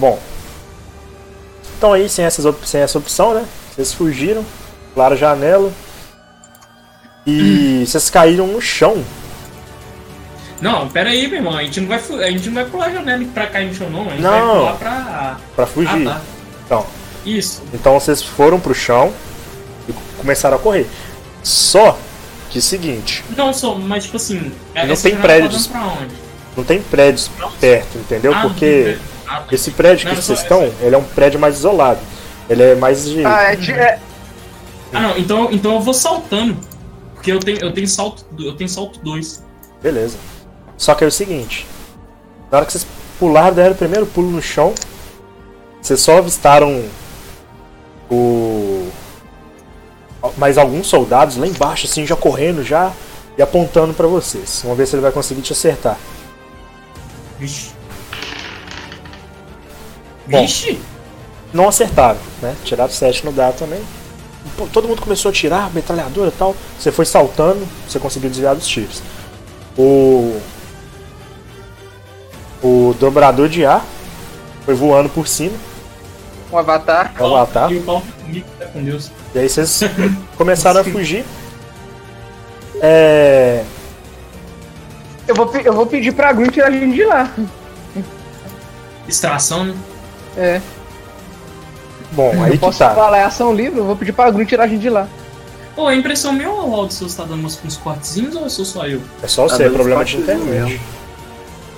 Bom. Então aí, sem, essas, sem essa opção, né? Vocês fugiram, pularam a janela. E vocês caíram no chão. Não, pera aí, meu irmão. A gente não vai, a gente não vai pular a janela pra cair no chão, não. A gente Não. vai pular pra. Pra fugir. Ah, tá. Então, Isso. então vocês foram pro chão e começaram a correr. Só que é o seguinte, Não, só, mas tipo assim. Não essa tem prédios. Tá dando pra onde? não tem prédios perto, entendeu? Ah, Porque esse prédio que vocês só- estão, ele é um prédio mais isolado. Ele é mais de. Ah, é, ti- é, Ah, não, então, então eu vou saltando. Porque eu tenho, eu tenho salto. Eu tenho salto 2. Beleza. Só que é o seguinte: na hora que vocês pularam, deram o primeiro pulo no chão, vocês só avistaram o. Mais alguns soldados lá embaixo, assim, já correndo já e apontando pra vocês. Vamos ver se ele vai conseguir te acertar. Vixe. Bom. Vixe! Não acertaram, né? Tiraram 7 no dado também. Pô, Todo mundo começou a tirar, metralhadora e tal. Você foi saltando, você conseguiu desviar dos tiros. O. O dobrador de ar foi voando por cima. um avatar. O avatar. E o pau tá com Deus. E aí vocês começaram a fugir. É. Eu vou, eu vou pedir pra Green tirar a gente de lá. Extração, né? É. Bom, aí eu que posso tá. falar, é ação livre, eu vou pedir pra Green tirar a gente de lá. Pô, a impressão minha ou o áudio seu tá dando uns, uns cortezinhos ou sou só eu? É só Tá você, é problema de internet. mesmo.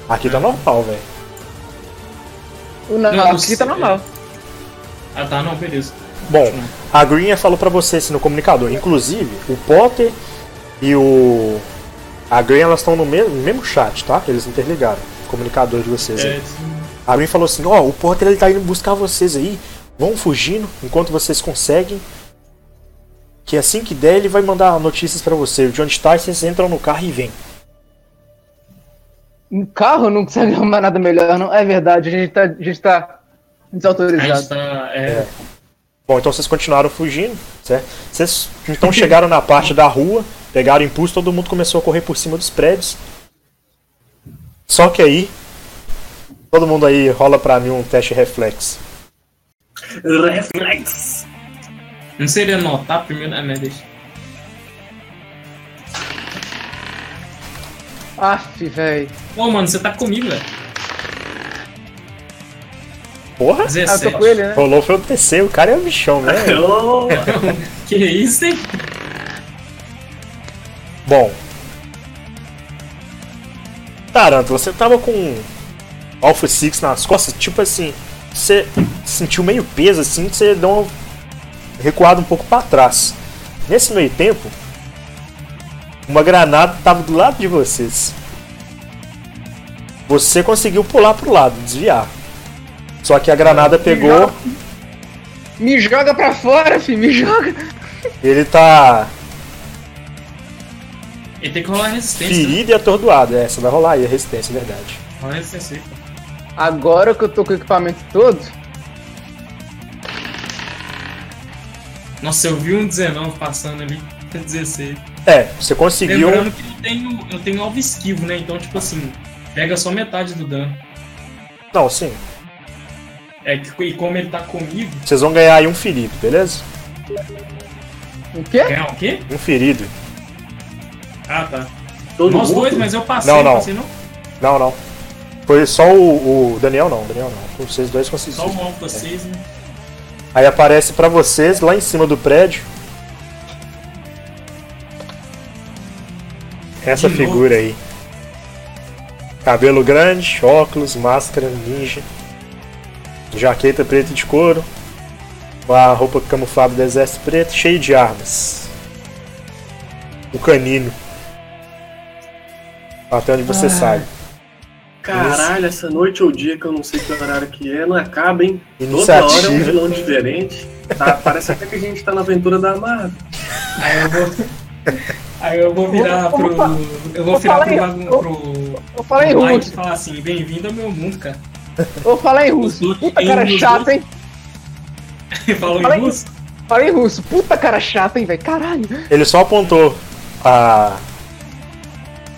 Aqui tá normal, velho. O não, Não, aqui você- tá normal. Ah tá, não, beleza. Bom, a Green falou pra vocês no comunicador. Inclusive, o Potter e o. A Green elas estão no mesmo, no mesmo chat, tá? Eles interligaram. O comunicador de vocês. É, aí. A Green falou assim: Ó, o Potter ele tá indo buscar vocês aí. Vão fugindo enquanto vocês conseguem. Que assim que der, ele vai mandar notícias pra vocês. De onde tá, e vocês entram no carro e vêm. Um carro não consegue arrumar nada melhor, não. É verdade, a gente tá, a gente tá a gente desautorizado. tá. É, Bom, então vocês continuaram fugindo, certo? Vocês então chegaram na parte da rua, pegaram impulso, todo mundo começou a correr por cima dos prédios. Só que aí, todo mundo aí rola pra mim um teste reflexo. Reflex! Não seria notar primeiro? Ah, mas deixa. Aff, velho. Ô, mano, você tá comigo, velho. Porra! Ah, eu 17. tô com ele, né? Rolou foi o PC, o cara é um bichão, né? Que isso, hein? Bom. Taranto, você tava com Alpha Six nas costas, tipo assim, você sentiu meio peso assim, você deu uma recuada um pouco pra trás. Nesse meio tempo, uma granada tava do lado de vocês. Você conseguiu pular pro lado, desviar. Só que a granada pegou, Me joga pra fora, filho, me joga. ele tá Ele tem que rolar resistência. né? ferido e atordoado. É, você vai rolar aí a resistência, é verdade. Rolar resistência aí, pô. Agora que eu tô com o equipamento todo, Nossa, eu vi um 19 passando ali. 16. É, você conseguiu. Lembrando que eu tenho, eu tenho alvo esquivo, né? Então, tipo assim, pega só metade do dano. Não, sim. É que e como ele tá comigo, Vocês vão ganhar aí um ferido, beleza? o quê? ganhar o quê? Um ferido. Ah, tá. todo Nós mundo? dois, mas eu passei, Não, não. passei não? Não, não. Foi só o, o Daniel não, Daniel não. Vocês dois Só conseguiram. o alvo vocês, né? Aí aparece pra vocês lá em cima do prédio. Essa De figura aí. Cabelo grande, óculos, máscara, ninja. Jaqueta preta de couro. A roupa camuflada do exército preto, cheio de armas. O canino. Até onde você Ah. sabe. Caralho, essa noite ou dia que eu não sei que horário que é, não acaba, hein? Toda Iniciativa. hora é um vilão diferente. Tá, parece até que a gente tá na aventura da Marvel. Aí eu vou. Aí eu vou virar Vou- pro. Eu vou virar pro. em- pro. Eu falei russo, e falar assim: bem-vindo ao meu mundo, cara. vou falar em russo. Puta cara chato, hein? Falou Fala em russo? Falei em russo. Puta cara chato, hein, velho? Caralho. Ele só apontou a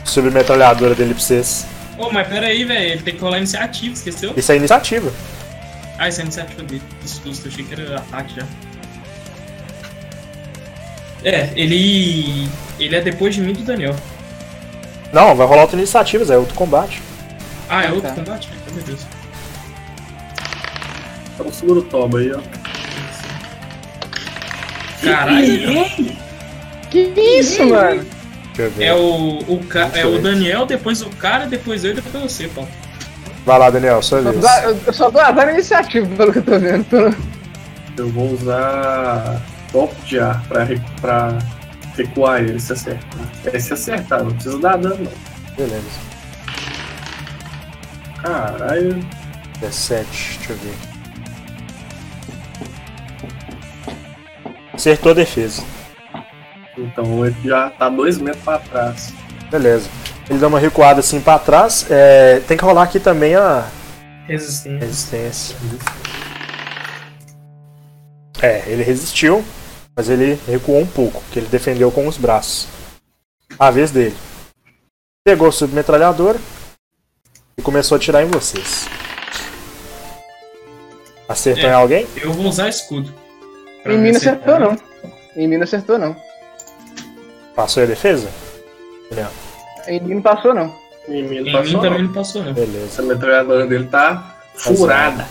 submetralhadora dele pra vocês. Ô, mas pera aí, velho. Ele tem que rolar iniciativa, esqueceu? Isso é iniciativa. Ah, essa é iniciativa dele. Que susto, eu achei que era ataque já. É, ele. Ele é depois de mim e do Daniel. Não, vai rolar outra iniciativa, Zé, outro combate. Ah, é outro tá. combate? Meu Deus. Então segura o toba aí, ó. Caralho. Que isso, mano? Deixa eu ver. É o, o, ca... é o. Daniel, depois o cara, depois eu e depois você, Paulo. Vai lá, Daniel, sua Eu vez. só dou- Eu só dou azar iniciativa, pelo que eu tô vendo. Pelo... Eu vou usar golpe de ar pra, re- pra recuar ele se acertar. É se acertar, não precisa dar dano não. Beleza. Caralho. 17, deixa eu ver. Acertou a defesa. Então ele já tá dois metros pra trás. Beleza. Ele dá uma recuada assim pra trás. É, tem que rolar aqui também a Resistência. resistência. É, ele resistiu, mas ele recuou um pouco, que ele defendeu com os braços. A vez dele. Pegou a submetralhadora e começou a atirar em vocês. Acertou É. em alguém? Eu vou usar escudo. Em mim não acertou, não. Em mim não acertou, não. Passou a defesa? Não. Em mim não passou, não. Em mim Em não passou também não. passou, não. Beleza. Essa metralhadora dele tá furada.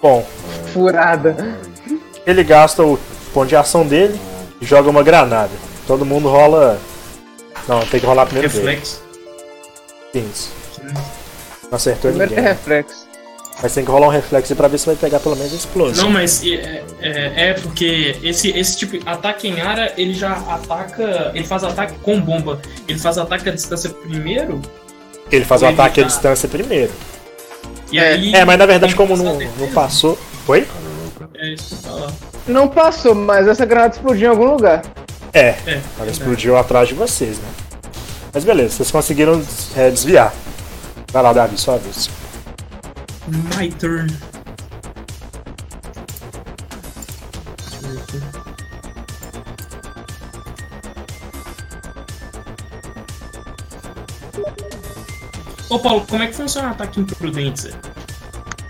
Bom, Furada. ele gasta o ponto de ação dele e joga uma granada. Todo mundo rola. Não, tem que rolar primeiro dele. Reflexo. 15. Não acertou Primeiro que é ninguém. reflexo. Mas tem que rolar um reflexo pra ver se vai pegar pelo menos a explosão. Não, mas é, é, é porque esse, esse tipo de ataque em área, ele já ataca. Ele faz ataque com bomba. Ele faz ataque à distância primeiro. Ele faz o ataque à tá- distância primeiro. E É. aí. É, mas na verdade, como não, não passou. Oi? É isso. Não passou, mas essa granada explodiu em algum lugar. É, É. ela explodiu atrás de vocês, né? Mas beleza, vocês conseguiram é, desviar. Vai lá, Davi, sua vez. My turn. Deixa eu ver aqui. Ô Paulo, como é que funciona o ataque imprudente? Zé?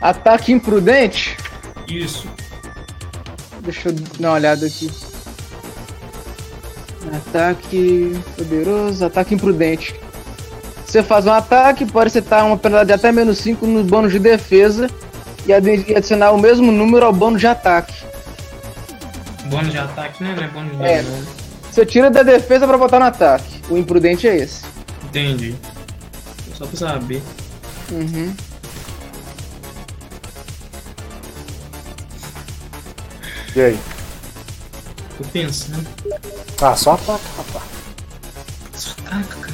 Ataque imprudente. Isso. Deixa eu dar uma olhada aqui. Ataque poderoso, ataque imprudente. Você faz um ataque, pode acertar uma penalidade de até menos 5 no bônus de defesa e adi- adicionar o mesmo número ao bônus de ataque. Bônus de ataque, né? Não é bônus de É. dano, não. Você tira da defesa pra botar no ataque. O imprudente é esse. Entendi. Só pra saber. Uhum. E aí? Tô pensando. Ah, só ataca, rapaz. Só ataca, cara.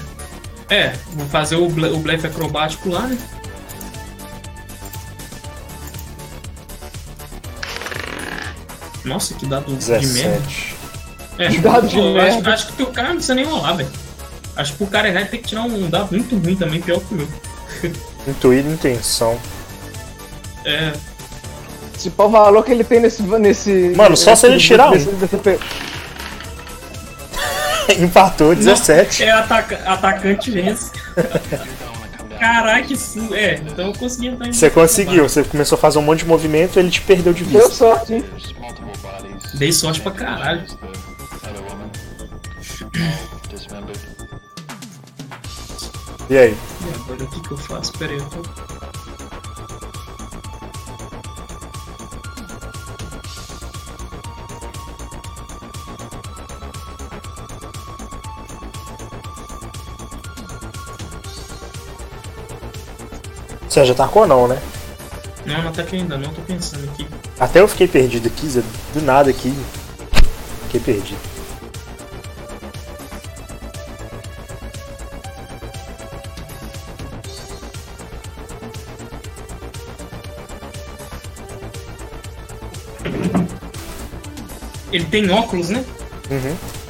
É, vou fazer o, ble- o blefe acrobático lá, né? Nossa, que dado de merda. 17. É, Dado de pô, eu acho, merda. acho que o cara não precisa nem rolar, velho. Acho que o cara errar tem que tirar um dado muito ruim também, pior que o meu. Intuído intenção. É, Tipo, o valor que ele tem nesse. nesse Mano, só se ele nesse- tirar um. nesse- nesse pe- Empatou 17. é ataca atacante vence. Caraca, isso. É, então eu consegui entrar em Você conseguiu, você começou a fazer um monte de movimento ele te perdeu de Deu vista. sorte, hein? Dei sorte pra caralho. E aí? E agora o que, que eu faço? Pera aí, eu tô. Você já atacou não, né? Não, não ataque ainda não, tô pensando aqui. Até eu fiquei perdido aqui, Zé, do nada aqui. Fiquei perdido. Ele tem óculos, né? Uhum.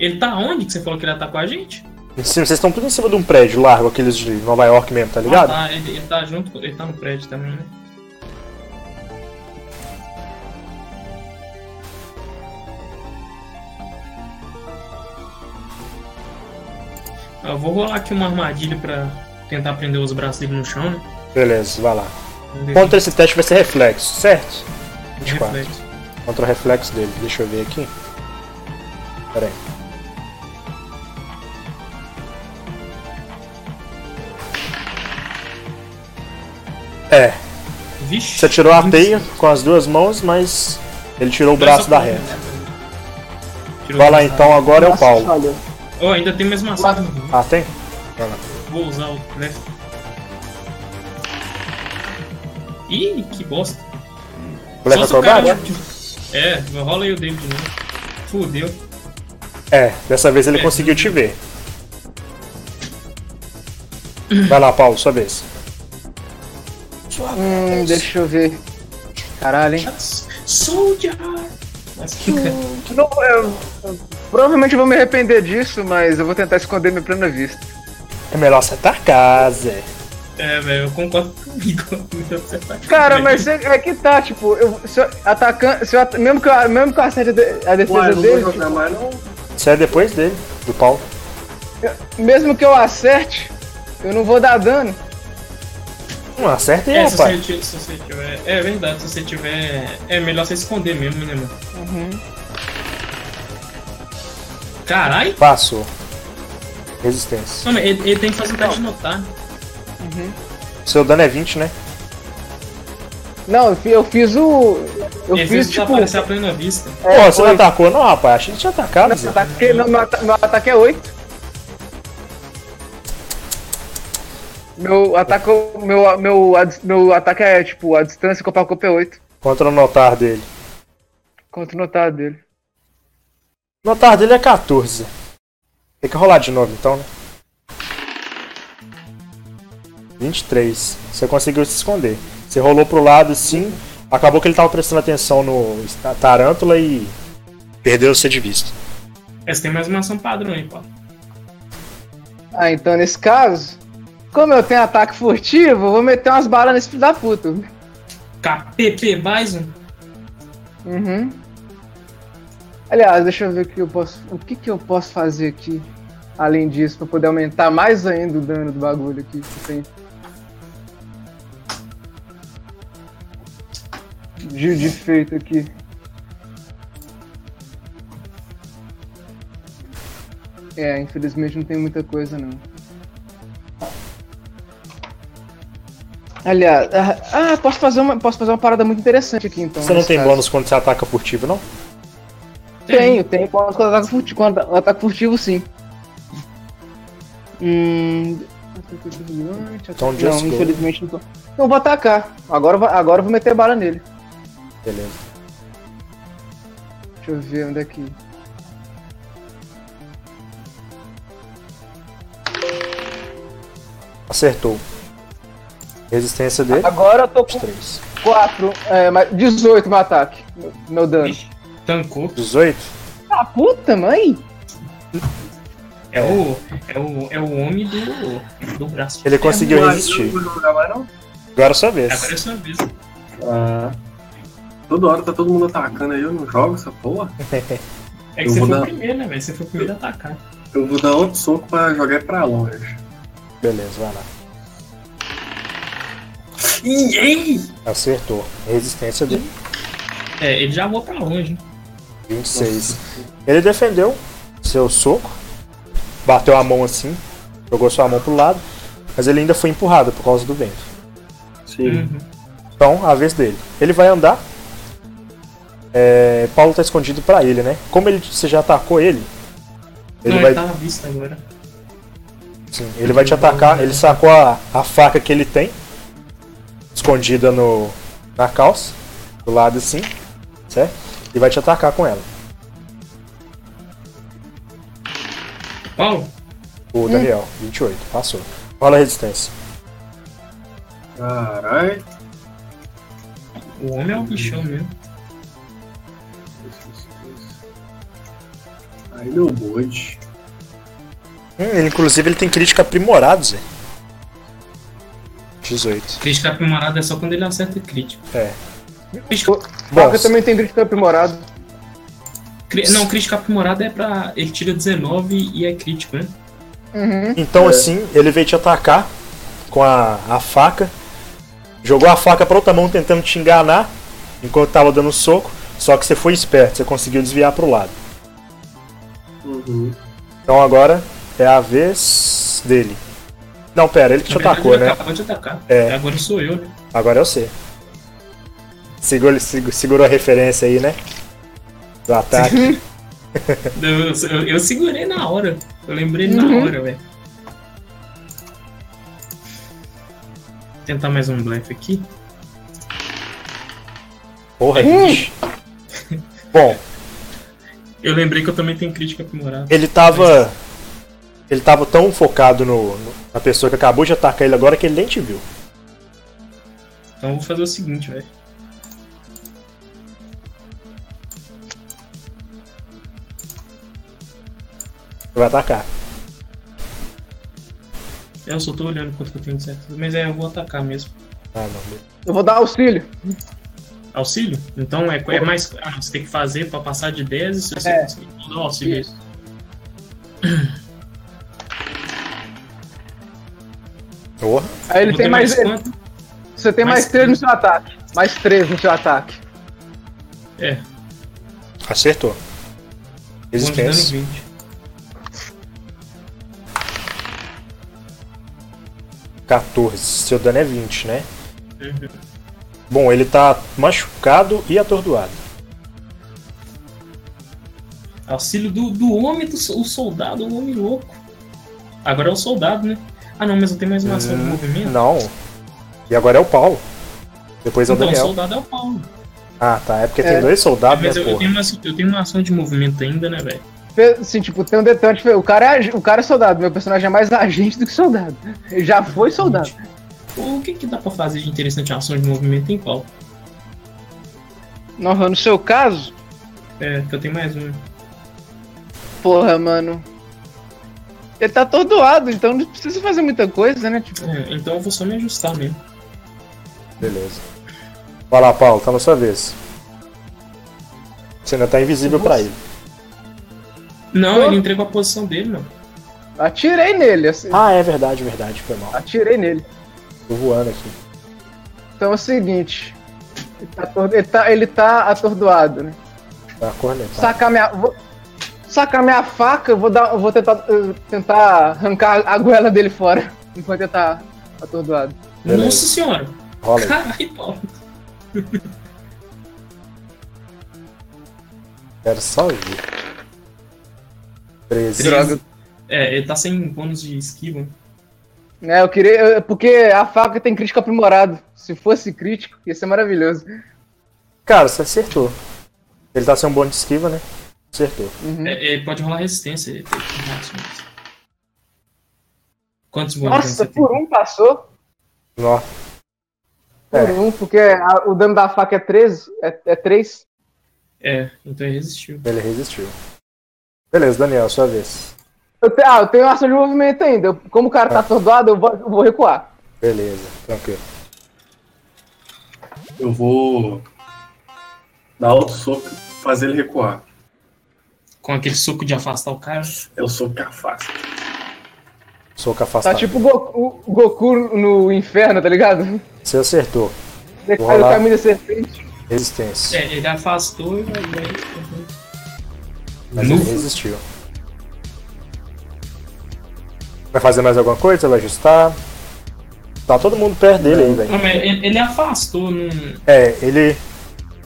Ele tá onde que você falou que ele atacou tá a gente? Em cima, vocês estão tudo em cima de um prédio largo, aqueles de Nova York mesmo, tá ligado? Ah, tá, ele, ele tá junto, ele tá no prédio também, né? Eu vou rolar aqui uma armadilha pra tentar prender os braços dele no chão, né? Beleza, vai lá. Contra esse teste vai ser reflexo, certo? É 24. Reflexo. Contra o reflexo dele, deixa eu ver aqui. Pera aí. É, Vixe. você tirou a teia com as duas mãos, mas ele tirou o braço da reta. Tirou Vai lá então, agora é o Paulo. Oh, ainda tem mais massacre. Ah, tem? Vou usar o left. Ih, que bosta. Leva acrobático? É, rola aí o David de novo. Fudeu. É, dessa vez ele É. conseguiu te ver. Vai lá, Paulo, sua vez. Hum, deixa eu ver. Caralho, hein? Soldier! Mas que cara. Não, eu- eu- provavelmente eu vou me arrepender disso, mas eu vou tentar esconder minha plena vista. É melhor você atacar, Zé. É, velho, eu concordo comigo. Cara, mas é, é que tá, tipo, eu, se eu atacando, se eu, at- mesmo que eu, mesmo que eu acerte a de- a defesa vou dele, jogar mais não. Você é depois dele, do Paulo. mesmo que eu acerte, eu não vou dar dano. Não, acerta aí, É, se você, rapaz. se você tiver. É verdade, se você tiver. É melhor você esconder mesmo, né, mano? Uhum. Caralho! Passou. Resistência. Não, mas ele, ele tem que fazer um teste de notar. Seu dano é 20, né? Não, eu fi- eu fiz o. Eu ele fiz tipo. aparecer a plena vista. Pô, você não atacou não, rapaz? Achei que tinha atacado. Meu ataque, não, meu ataque é 8. Meu ataque, meu, meu, meu ataque é tipo, a distância que eu pago é 8. Contra o notar dele. Contra o notado dele. O notar dele é 14. Tem que rolar de novo, então, né? 23. Você conseguiu se esconder. Você rolou pro lado assim. Acabou que ele tava prestando atenção no ta- tarântula e perdeu você de vista. Essa tem mais uma ação padrão aí, pô. Ah, então nesse caso, como eu tenho ataque furtivo, eu vou meter umas balas nesse filho da puta. KPP Bison? Uhum. Aliás, deixa eu ver o que eu posso. O que, que eu posso fazer aqui? Além disso, pra poder aumentar mais ainda o dano do bagulho aqui que tem. De, de feito aqui. É, infelizmente não tem muita coisa não. Aliás, ah, ah, posso fazer uma, posso fazer uma parada muito interessante aqui então. Você não tem caso. bônus quando você ataca furtivo, não? Tenho, tenho quando quando ataque furtivo, quando ataque furtivo sim. Hum. Então, não, go. infelizmente não tô. Não vou atacar. Agora, agora eu vou meter bala nele. Beleza. Deixa eu ver onde é que. Acertou. Resistência dele. Agora eu tô com 3. 4, é, mas 18 meu ataque. meu- dano. Ixi, tancou. 18? Ah, puta, mãe! É o, é o, é o homem do, do braço. Ele conseguiu Ué, resistir. Agora é sua vez. Agora é sua vez. Ah. Toda hora tá todo mundo atacando aí, eu não jogo essa porra. É que Eu você foi dar- o primeiro, né, velho? Você foi o primeiro a atacar. Eu vou dar outro soco pra jogar pra longe. Beleza, vai lá. Ei! Acertou. Resistência dele. É, ele já voou pra longe. 26. Ele defendeu seu soco. Bateu a mão assim. Jogou sua mão pro lado. Mas ele ainda foi empurrado por causa do vento. Sim. Uhum. Então, a vez dele. Ele vai andar. É, Paulo tá escondido pra ele, né? Como ele, você já atacou ele, ele não, vai, ele tá à vista agora. sim, ele vai te atacar. Ele sacou a, a faca que ele tem, escondida no, na calça, do lado assim, certo? E vai te atacar com ela. Paulo, O Daniel, 28, passou. Rola a resistência. Caralho. o homem é o bichão mesmo. Aí deu bode. Hum, ele, inclusive ele tem crítica aprimorado, Zé. 18. Crítica aprimorada é só quando ele acerta crítico. É. Crítica, Bom, Faca também tem crítico aprimorado. cri- não, crítica aprimorada é pra. Ele tira 19 e é crítico, né? Uhum. Então assim, ele veio te atacar com a, a faca. Jogou a faca pra outra mão tentando te enganar enquanto tava dando soco. Só que você foi esperto, você conseguiu desviar pro lado. Uhum. Então agora é a vez dele. Não, pera, ele que te Na verdade, atacou, ele né? Acabou de atacar. É. Agora sou eu, né? Agora é você. Segura, segu- segurou a referência aí, né? Do ataque. Eu, eu- eu segurei na hora. Eu lembrei na Uhum. hora, velho. Tentar mais um blefe aqui. Porra, Hum. gente. Bom, Eu lembrei que eu também tenho crítica aprimorada. ele tava. Ele tava tão focado no, no- na pessoa que acabou de atacar ele agora que ele nem te viu. Então eu vou fazer o seguinte, velho. Vai atacar. Eu só tô olhando quanto que eu tenho de certo. Mas é, eu vou atacar mesmo. Ah, não. Eu vou dar auxílio. Auxílio? Então é, é mais. Ah, você tem que fazer pra passar de 10 e se você É. conseguir. Vou dar o auxílio. Isso. Aí ele tem mais. quanto? Você tem mais mais 3 no seu ataque. Mais 3 no seu ataque. É, Acertou. Resistência. 20. Quatorze. Seu dano é 20, né? Uhum. Bom, ele tá machucado e atordoado. Auxílio do, do homem, do o soldado, o homem louco. Agora é o soldado, né? Ah não, mas eu tenho mais uma ação de Hum, movimento. Não. E agora é o Paulo. Depois é o Então, o Daniel. soldado é o Paulo. Ah, tá. É porque É. tem dois soldados, mas né, eu, eu porra? tenho uma, eu tenho uma ação de movimento ainda, né, velho? Assim, tipo, tem um detalhe. tipo, O cara, é, o cara é soldado. Meu personagem é mais agente do que soldado. Ele já foi soldado. O que, que dá pra fazer de interessante ação de movimento em qual? Não, no seu caso, É, que eu tenho mais um. porra, mano. Ele tá atordoado, então não precisa fazer muita coisa, né? Tipo, É, então eu vou só me ajustar mesmo. Beleza. Vai lá, Paulo, tá na sua vez. Você ainda tá invisível pra ele. Não, Pô. ele entregou a posição dele, mano. atirei nele, assim. Ah, é verdade, verdade. Foi mal. Atirei nele. Tô voando aqui. Então é o seguinte. Ele tá, ele tá, ele tá atordoado, né? Tá cornetado. Sacar minha. Vou, sacar minha faca, eu vou, dar, eu vou tentar, tentar arrancar a goela dele fora. Enquanto ele tá atordoado. Beleza. Nossa senhora! Rola aí. Caralho, Paulo. Quero só ver. 13. Droga. É, ele tá sem bônus de esquiva. É, eu queria. eu- porque a faca tem crítico aprimorado. Se fosse crítico, ia ser maravilhoso. Cara, você acertou. Ele tá sem um bônus de esquiva, né? Acertou. Uhum. É, ele pode rolar resistência. Ele tem. Quantos Nossa, você tem? por um passou. Nó. Por É. um, porque a- o dano da faca é 13. É, é 3. É, então ele resistiu. Ele resistiu. Beleza, Daniel, sua vez. Eu te- ah, eu tenho ação de movimento ainda. Eu- Como o cara tá atordoado, eu vou, eu vou recuar. Beleza, tranquilo. Eu vou dar outro soco e fazer ele recuar. Com aquele soco de afastar o cara. É o soco que afasta. Soco Tá afastado. tipo o Goku, o Goku no inferno, tá ligado? Você acertou. Decai o caminho da serpente. Resistência. É, ele afastou e vai. Mas ele resistiu. Vai fazer mais alguma coisa? Vai ajustar? Tá todo mundo perto dele aí, velho. Não, mas ele, ele afastou num. É, ele.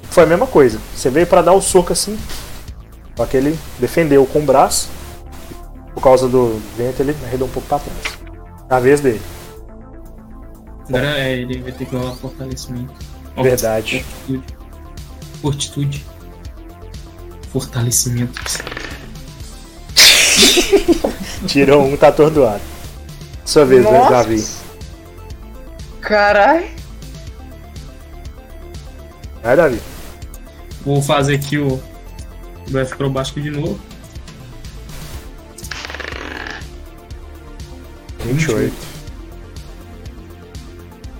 Foi a mesma coisa. Você veio pra dar o soco assim. Só que ele defendeu com o braço. Por causa do vento, ele arredou um pouco pra trás. Na vez dele. Agora é, ele vai ter que rolar fortalecimento. Verdade. Fortitude. Fortitude. Fortalecimento. Tirou um, tá atordoado. Sua vez, né, Nossa. Davi. Carai. Vai, Davi. Vou fazer aqui o. O F acrobático de novo. 28.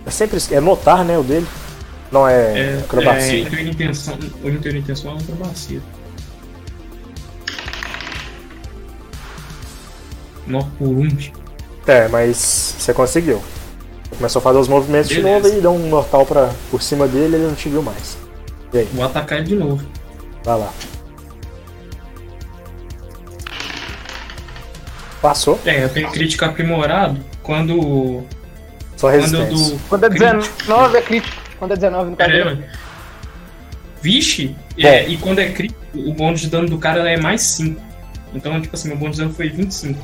É sempre. É notar, né? O dele. Não é, É, é acrobacia. interintenção. O interintenção é uma acrobacia. Nó por um. É, mas você conseguiu. Começou a fazer os movimentos de Beleza. novo e deu um mortal pra, por cima dele ele não te viu mais. Vou atacar ele de novo. Vai lá. Passou, É, eu tenho crítico aprimorado quando. só Quando resistência. dou. Quando é crítico. 19 é crítico. Quando é 19 no mano. Vixe! É, e quando é crítico, o bônus de dano do cara é mais 5. Então, tipo assim, meu bônus de dano foi 25.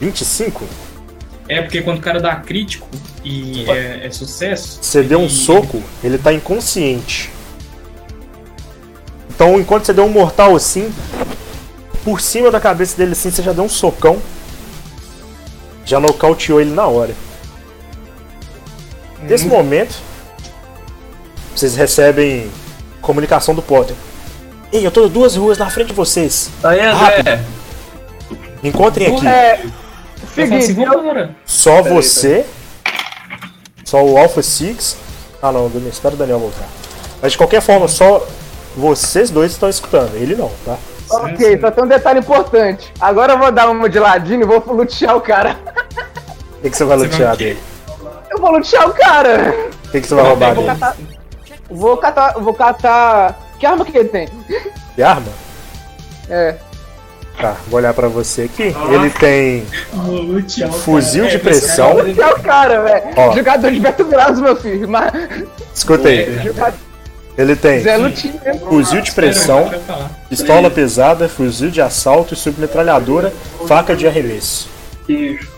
25? É porque quando o cara dá crítico e é, é sucesso. Você deu um soco, ele tá inconsciente. Então, enquanto você deu um mortal assim, por cima da cabeça dele assim, você já deu um socão. Já nocauteou ele na hora. Nesse Uhum. momento, vocês recebem comunicação do Potter. Ei, eu tô duas ruas na frente de vocês. Aí, André. Me encontrem aqui. É. Seguinte, eu. Só Peraí, você. Só o Alpha Six. Ah não, Daniel, espera o Daniel voltar. Mas de qualquer forma, só vocês dois estão escutando. Ele não, tá? Ok, só tem um detalhe importante. Agora eu vou dar uma de ladinho e vou lutear o cara. O que, que você vai Você vai lutear dele? Eu vou lutear o cara. O que, que você vai roubar vou dele? catar. Vou catar. Vou catar. Que arma que ele tem? De arma? É. Tá, vou olhar pra você aqui. Ele tem. Vou lutear cara. Fuzil de É, pressão. cara- Lutear o cara, velho. Jogador de Beto Graus, meu filho. Mas. Escuta aí. Jogador Ele tem fuzil de pressão, pistola pesada, fuzil de assalto, submetralhadora, faca de arremesso. Queijo.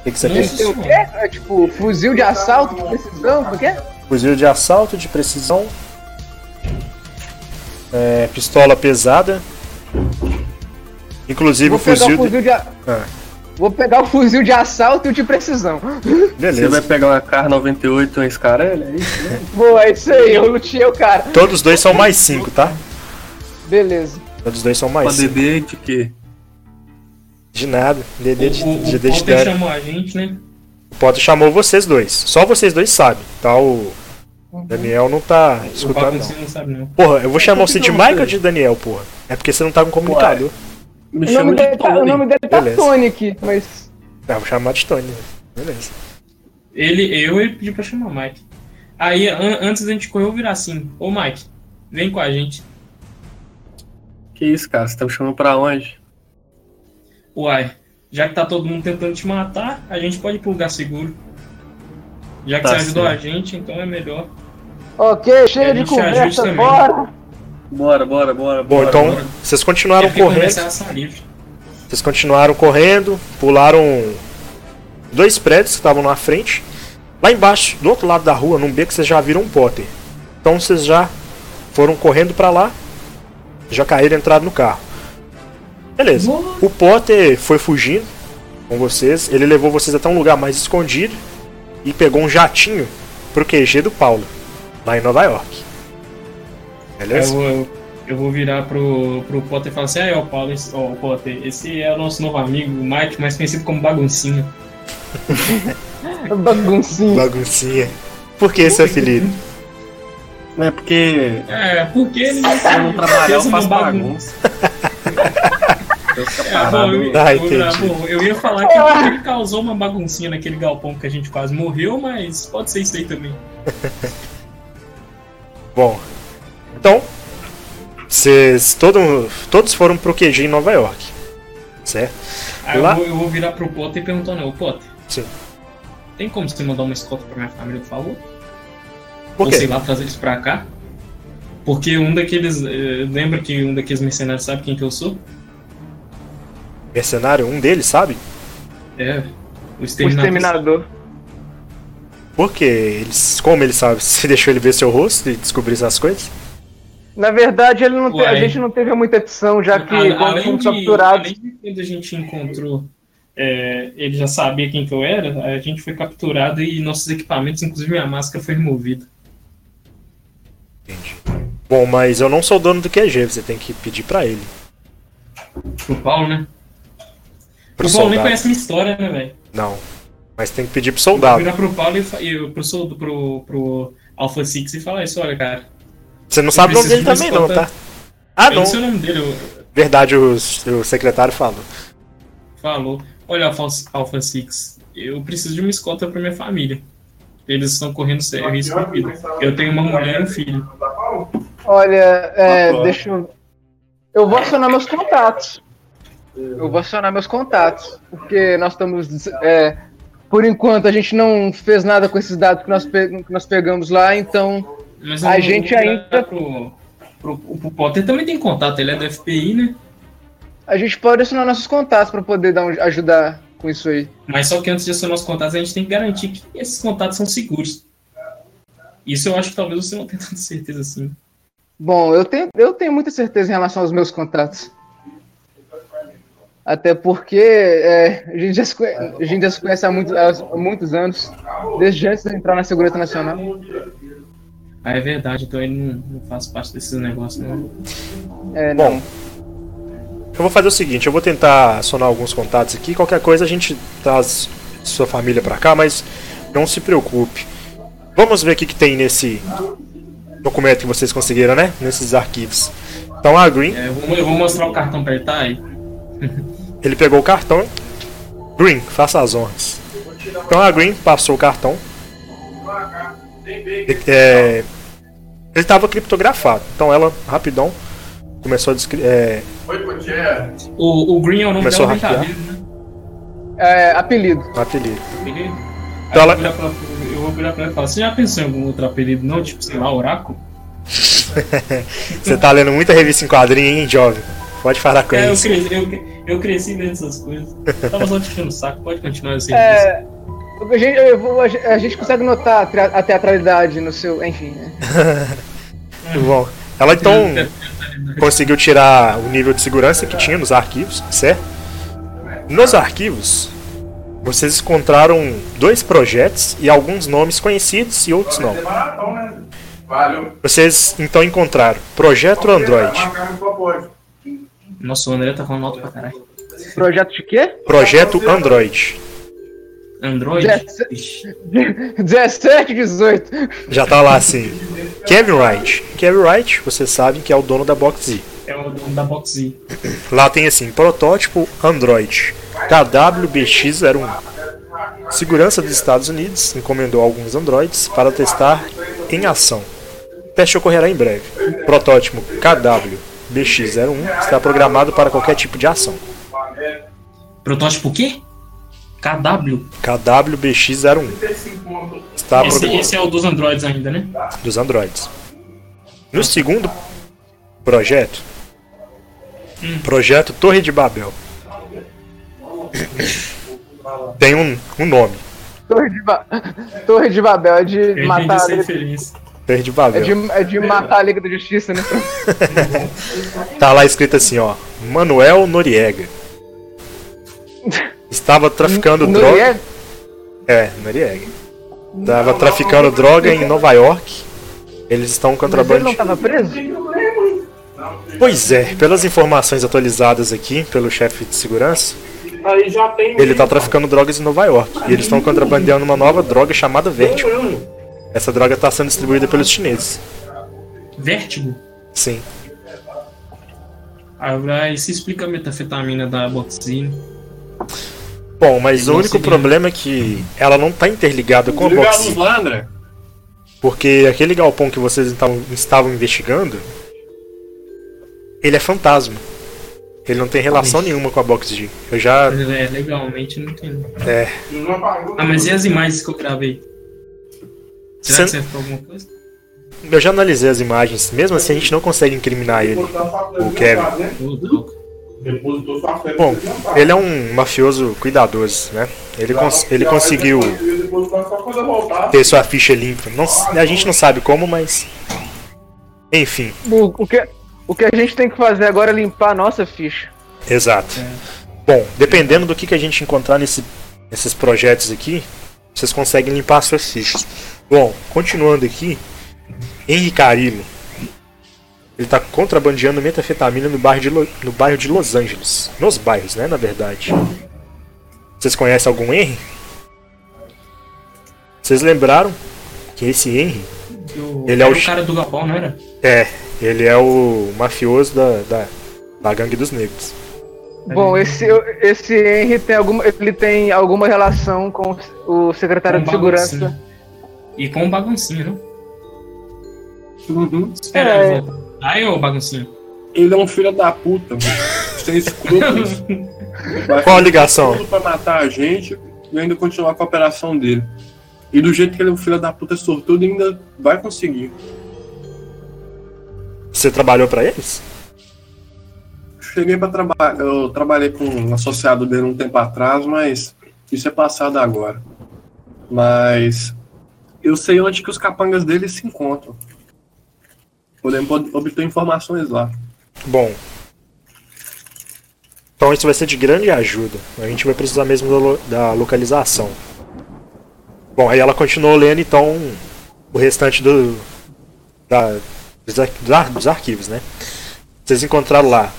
O que, que você tem? O quê? É tipo, fuzil de assalto de precisão, como é que é? Fuzil de assalto de precisão. É, pistola pesada. Inclusive o fuzil. o de- fuzil de. a- Ah, Vou pegar o fuzil de assalto e o de precisão. Você beleza. vai pegar uma Kar-98 um Scarelli? É isso, né? Boa, é isso aí, eu lutei o cara. Todos dois são mais 5, tá? Beleza. Todos dois são mais 5. DD de quê? De nada. DD de, O, o, de, o de Potter dano. chamou a gente, né? O Potter chamou vocês dois. Só vocês dois sabem, tá? O Daniel não tá O escutando, não. você não sabe, não. Porra, eu vou chamar você de Michael você- ou de Daniel, porra? É porque você não tá com comunicador. Me O nome, de dele tá, o Tony. nome dele tá Beleza. Tony aqui, mas. Ah, vou chamar de Tony. né? Beleza. Ele, eu, ele pediu pra chamar o Mike. Aí, an- antes da gente correr, eu vou virar assim. Ô, Mike, vem com a gente. Que isso, cara? Você tá me chamando pra onde? Uai, já que tá todo mundo tentando te matar, a gente pode ir pro lugar seguro. Já que Tá você ajudou certo. a gente, então é melhor. Ok, chega de conversa, também. bora. Bora, bora, bora. Bom, bora, então bora. vocês continuaram correndo. Vocês continuaram correndo, pularam dois prédios que estavam na frente. Lá embaixo, do outro lado da rua, num beco, vocês já viram um Potter. Então vocês já foram correndo pra lá, já caíram e entraram no carro. Beleza. O Potter foi fugindo com vocês. Ele levou vocês até um lugar mais escondido e pegou um jatinho pro QG do Paulo, lá em Nova York. Eu, Beleza? vou- eu vou virar pro, pro Potter e falar assim: ah, ó, Paulo, esse, ó, Potter, esse é o nosso novo amigo, o Mike, mais conhecido como Baguncinha. Baguncinha. Baguncinha. Por que esse apelido? É porque É, porque ele se eu não trabalhar, eu faço bagunça. Eu É, bom, eu, Ah, eu bom, eu ia falar que ele causou uma baguncinha naquele galpão que a gente quase morreu, mas pode ser isso aí também. Bom, então, vocês todo, todos foram pro QG em Nova York, certo? Aí Lá- eu, vou, eu vou virar pro Potter e perguntar, não, Potter, Sim. tem como você mandar uma escolta pra minha família, por favor? Por Ou sei quê? lá, trazer eles pra cá? Porque um daqueles. eh, lembra que um daqueles mercenários sabe quem que eu sou? Mercenário, um deles, sabe? É. O O exterminador. exterminador. Por quê? Eles, como ele sabe? Você deixou ele ver seu rosto e descobrir essas coisas? Na verdade, ele não te- a gente não teve muita opção, já que A- quando além, fomos de, capturados. além de quando a gente encontrou, é, ele já sabia quem que eu era, a gente foi capturado e nossos equipamentos, inclusive minha máscara, foi removida. Entendi. Bom, mas eu não sou dono do QG, você tem que pedir pra ele. Pro Paulo, né? Pro o Paulo nem conhece minha história, né, velho? Não. Mas tem que pedir pro Eu vou soldado. virar pro Paulo e, e eu- pro, sol- pro, pro Alpha Six e falar isso, olha, cara. Você não sabe o nome dele também, não, tá? Ah, eu não. o nome dele, eu, Verdade, o, o secretário falou. falou. Olha, Alpha, Alpha Six, eu preciso de uma escolta pra minha família. Eles estão correndo sério risco de vida. Eu tenho uma mulher e um filho. Olha, é, deixa eu. Eu vou acionar meus contatos. Eu vou acionar meus contatos. Porque nós estamos. é, por enquanto, a gente não fez nada com esses dados que nós, pe- que nós pegamos lá, então. Mas A gente ainda- Pro, pro, o Potter também tem contato, ele é do FBI, né? A gente pode acionar nossos contatos para poder dar um- ajudar com isso aí. Mas só que antes de acionar os contatos, a gente tem que garantir que esses contatos são seguros. Isso eu acho que talvez você não tenha tanta certeza assim. Bom, eu tenho, eu tenho muita certeza em relação aos meus contatos. Até porque é, a, gente já se, conhe- a gente já se conhece há, muito- há muitos anos, desde antes de entrar na Segurança Nacional. Ah, é verdade, então ele não, não faz parte desses negócios, não. É, Bom, não. Eu vou fazer o seguinte, eu vou tentar acionar alguns contatos aqui, qualquer coisa a gente traz sua família pra cá, mas não se preocupe. Vamos ver o que, que tem nesse documento que vocês conseguiram, né? Nesses arquivos. Então a Green, É, eu, vou, eu vou mostrar o cartão pra ele, tá aí. ele pegou o cartão. Green, faça as honras. Então a Green passou o cartão. É, ele estava criptografado. Então ela, rapidão, começou a descrever. É. O, o Green é o nome Começou dela a hackear. né? É, apelido. apelido. Apelido? Então ela- eu, vou virar pra, eu vou virar pra ela e falar, você já pensou em algum outro apelido não? Tipo, sei lá, Oráculo? Você tá lendo muita revista em quadrinho, hein, jovem? Pode falar com É, eu isso. cresci, eu, eu cresci vendo essas coisas. Tava só te enchendo o saco, pode continuar assim. É, eu a gente- a gente consegue notar a tra- a teatralidade no seu. Enfim. né? Muito bom. Ela então conseguiu tirar o nível de segurança que tinha nos arquivos, certo? Nos arquivos, vocês encontraram dois projetos e alguns nomes conhecidos e outros não. Vocês então encontraram Projeto Android. Nossa, o André tá falando alto pra caralho. Projeto de quê? Projeto Android. Android? Dez- Ixi. 17, 18. Já tá lá assim. Kevin Wright. Kevin Wright, vocês sabem que é o dono da Box Z. É o dono da Box Z. Lá tem assim, protótipo Android KWBX01. Segurança dos Estados Unidos encomendou alguns Androids para testar em ação. O teste ocorrerá em breve. Protótipo KWBX01 está programado para qualquer tipo de ação. Protótipo o quê? KW? KWBX01 está Esse, esse é o dos Androids ainda, né? dos Androids. No segundo projeto, projeto Torre de Babel, tem um, um nome, Torre de, Ba- Torre de Babel é de entendi matar a referência. Torre de é Babel. de, é de matar a Liga da Justiça, né? Tá lá escrito assim, ó. Manuel Noriega. Estava traficando droga. Noriega? É, Noriega. Estava traficando droga em Nova York. Eles estão Mas ele não contrabandeando. tava preso? Pois é, pelas informações atualizadas aqui pelo chefe de segurança, Aí já tem. ele tá traficando drogas em Nova York. E eles estão contrabandeando uma nova droga chamada Vertigo. Essa droga está sendo distribuída pelos chineses. Vértigo? Sim. Aí se explica a metafetamina da né? Bom, mas o único problema é que ela não tá interligada com a Liga a Box. luz lá, André. Porque aquele galpão que vocês estavam, estavam investigando, ele é fantasma. Ele não tem relação Ixi. nenhuma com a Box G. Eu já. É, legalmente não tem. É. Ah, mas e as imagens que eu gravei? Será Cê- que serve pra alguma coisa? Eu já analisei as imagens. Mesmo assim, a gente não consegue incriminar ele. O Kevin. Depositou sua fé. Bom, ele é um mafioso cuidadoso, né? Ele, cons- ele conseguiu ter sua ficha limpa. Não a gente não sabe como, mas. Enfim, O, que, o que a gente tem que fazer agora é limpar a nossa ficha. exato. Bom, dependendo do que, que a gente encontrar nesse, nesses projetos aqui, vocês conseguem limpar as suas fichas. Bom, continuando aqui, Henry Carillo. Ele tá contrabandeando metafetamina no bairro, de Lo- no bairro de Los Angeles. Nos bairros, né, na verdade. Vocês conhecem algum Henry? Vocês lembraram que esse Henry Ele é o o cara do Galpão, não era? é, ele é o mafioso da, da, da gangue dos negros. Bom, esse, esse Henry tem alguma, ele tem alguma relação com o secretário Com de segurança. E com o baguncinho, né? Uhum. Espera, É. eu. Aí, ô baguncinho. Ele é um filho da puta, mano. Sem escrúpulos. Qual a fazer ligação? tudo pra matar a gente e ainda continuar com a operação dele. E do jeito que ele é um filho da puta sortudo, ainda vai conseguir. Você trabalhou pra eles? Cheguei pra trabalhar. Eu trabalhei com um associado dele um tempo atrás, mas isso é passado agora. Mas eu sei onde que os capangas dele se encontram. Podemos ob- obter informações lá. Bom. Então isso vai ser de grande ajuda. A gente vai precisar mesmo da, lo- da localização. Bom, aí ela continuou lendo então o restante do, da, dos ar- dos arquivos, né? Vocês encontraram lá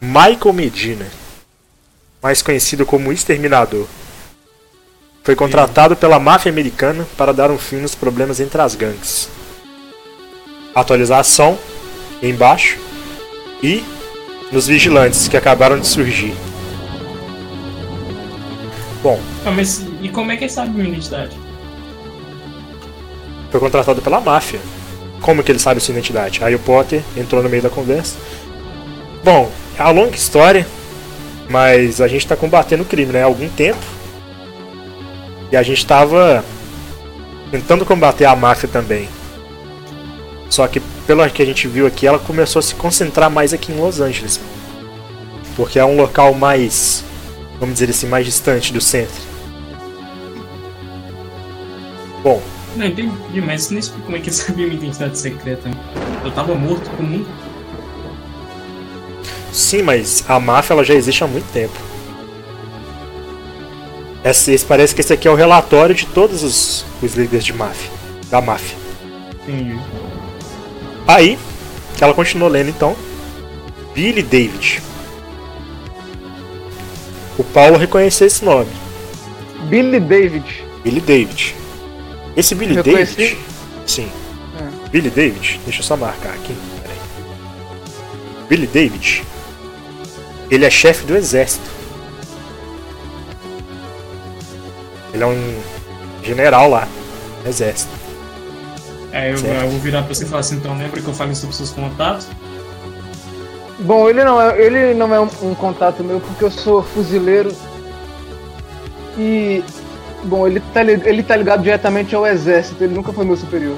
Michael Medina, mais conhecido como Exterminador. Foi contratado pela máfia americana para dar um fim nos problemas entre as gangues. Atualização embaixo e nos vigilantes que acabaram de surgir. Bom, Ah, mas e como é que ele sabe minha identidade? foi contratado pela máfia. Como que ele sabe sua identidade? Aí o Potter entrou no meio da conversa. Bom, é uma longa história, mas a gente está combatendo o crime né, há algum tempo. E a gente estava tentando combater a máfia também. Só que, pelo que a gente viu aqui, ela começou a se concentrar mais aqui em Los Angeles. Porque é um local mais, vamos dizer assim, mais distante do centro. Bom, Não entendi, mas isso não explica como é que ele sabia minha identidade secreta. Eu tava morto comum. Sim, mas a máfia ela já existe há muito tempo. Esse, esse- parece que esse aqui é o relatório de todos os, os líderes de máfia. Da máfia. Entendi. Aí, ela continuou lendo então. Billy David. O Paulo reconheceu esse nome. Billy David. Billy David. Esse Billy Reconheci? David. Sim. É. Billy David. Deixa eu só marcar aqui. Billy David. Ele é chefe do exército. Ele é um general lá. no Exército. Aí eu, eu vou virar pra você e falar assim, então lembra que eu falei sobre seus contatos? Bom, ele não é, ele não é um, um contato meu porque eu sou fuzileiro. E. Bom, ele tá, ele tá ligado diretamente ao exército, ele nunca foi meu superior.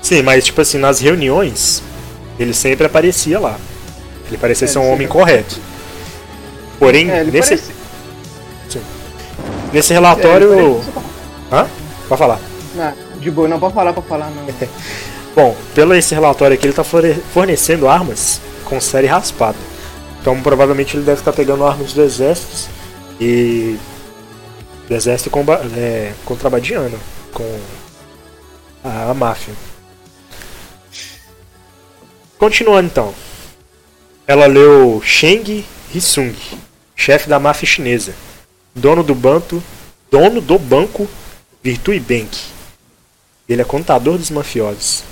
Sim, mas tipo assim, nas reuniões, ele sempre aparecia lá. Ele parecia É, ser um homem sempre- correto. Porém, É, nesse, parece. nesse é, relatório. parece- Hã? Pode falar. Não, de boa, não pode falar, pode falar, não. Bom, pelo esse relatório aqui, ele está fornecendo armas com série raspada. Então, provavelmente, ele deve estar pegando armas do exército e. do exército comba- é, contrabandeando com a, a máfia. Continuando então. Ela leu Sheng Hisung, chefe da máfia chinesa, dono do banco, dono do banco Virtue Bank. Ele é contador dos mafiosos.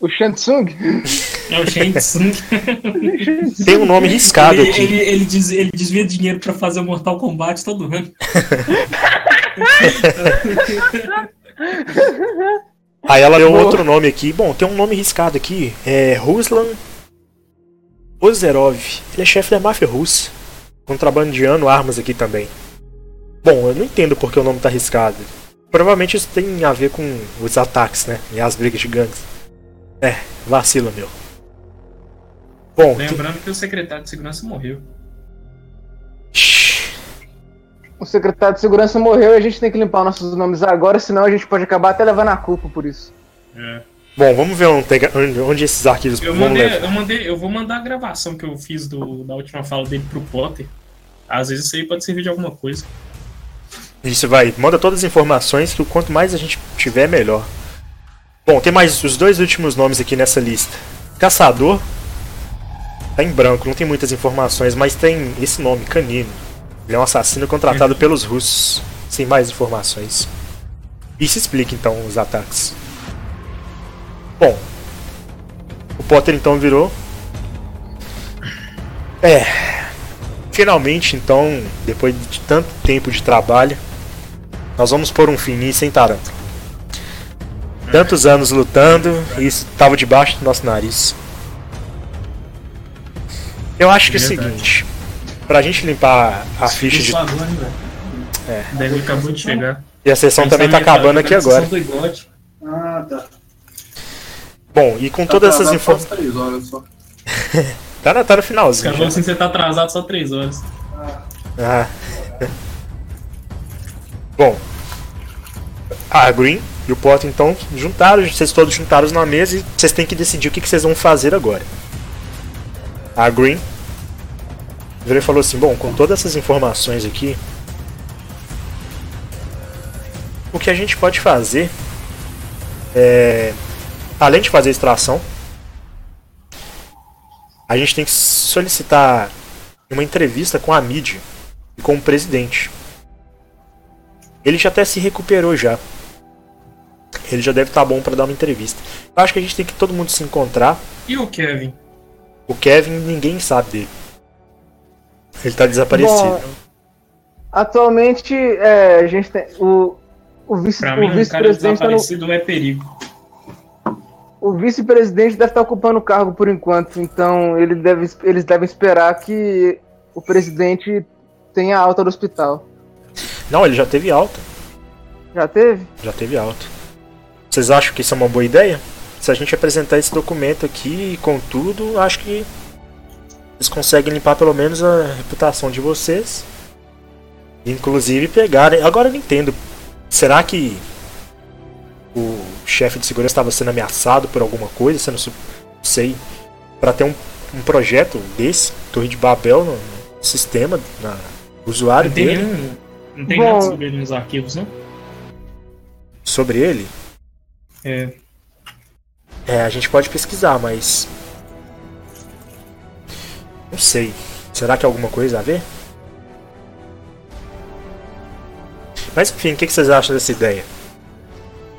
O Shansung? É o Shang Tsung. Tem um nome riscado ele, aqui. ele, ele, des- ele desvia dinheiro pra fazer o Mortal Kombat todo ano. Aí ela deu Boa. outro nome aqui. Bom, tem um nome riscado aqui. É Ruslan Ozerov. Ele é chefe da máfia russa. Contrabandeando armas aqui também. Bom, eu não entendo porque o nome tá riscado. Provavelmente isso tem a ver com os ataques, né? E as brigas de gangues. É, vacila, meu. Bom. Lembrando que o secretário de segurança morreu. Shhh. O secretário de segurança morreu e a gente tem que limpar nossos nomes agora, senão a gente pode acabar até levando a culpa por isso. Bom, vamos ver onde, onde- esses arquivos Eu mandei, levar. eu mandei, eu vou mandar a gravação que eu fiz do, da última fala dele pro Potter. Às vezes isso aí pode servir de alguma coisa. Isso vai, manda todas as informações que o quanto mais a gente tiver, melhor. Bom, tem mais os dois últimos nomes aqui nessa lista. Caçador. Tá em branco, não tem muitas informações, mas tem esse nome, Canino. Ele é um assassino contratado pelos russos. Sem mais informações. Isso explica então os ataques. Bom. O Potter então virou. É. Finalmente, então, depois de tanto tempo de trabalho, nós vamos pôr um fim nisso, hein, Tarântula? Tantos anos lutando e isso tava debaixo do nosso nariz. Eu acho que é o seguinte: pra gente limpar a ficha de. favor, hein, velho. É. Deve acabou de chegar. E a sessão também tá acabando aqui agora. Ah, tá. Bom, e com Tá todas essas informações. Tá, na- tá no finalzinho. Acabou assim, você tá atrasado só 3 horas. Ah. Bom, a Green e o Potter então juntaram, vocês todos juntaram na mesa e vocês têm que decidir o que, vocês vão fazer agora. A Green virou falou assim: Bom, com todas essas informações aqui, o que a gente pode fazer é. Além de fazer a extração, a gente tem que solicitar uma entrevista com a mídia e com o presidente. Ele já até se recuperou já. Ele já deve estar bom para dar uma entrevista. Eu acho que a gente tem que todo mundo se encontrar. E o Kevin? O Kevin ninguém sabe dele. Ele tá desaparecido. Bom, Atualmente, é, a gente tem. O, o vice- Pra o mim, um cara vice-presidente tá no- desaparecido é perigo. o vice-presidente deve estar ocupando o cargo por enquanto, então ele deve, eles devem esperar que o presidente tenha alta do hospital. Não, ele já teve alta. Já teve? Já teve alta. Vocês acham que isso é uma boa ideia? Se a gente apresentar esse documento aqui com tudo, acho que eles conseguem limpar pelo menos a reputação de vocês. Inclusive pegarem. Agora eu não entendo. Será que o chefe de segurança estava sendo ameaçado por alguma coisa? Su- sei. Para ter um, um projeto desse, Torre de Babel, no, no sistema, na no usuário dele, nenhum. Não tem Bom. nada sobre ele nos arquivos, não? sobre ele. É. É, a gente pode pesquisar, mas. Não sei. Será que é alguma coisa a ver? Mas enfim, o que vocês acham dessa ideia?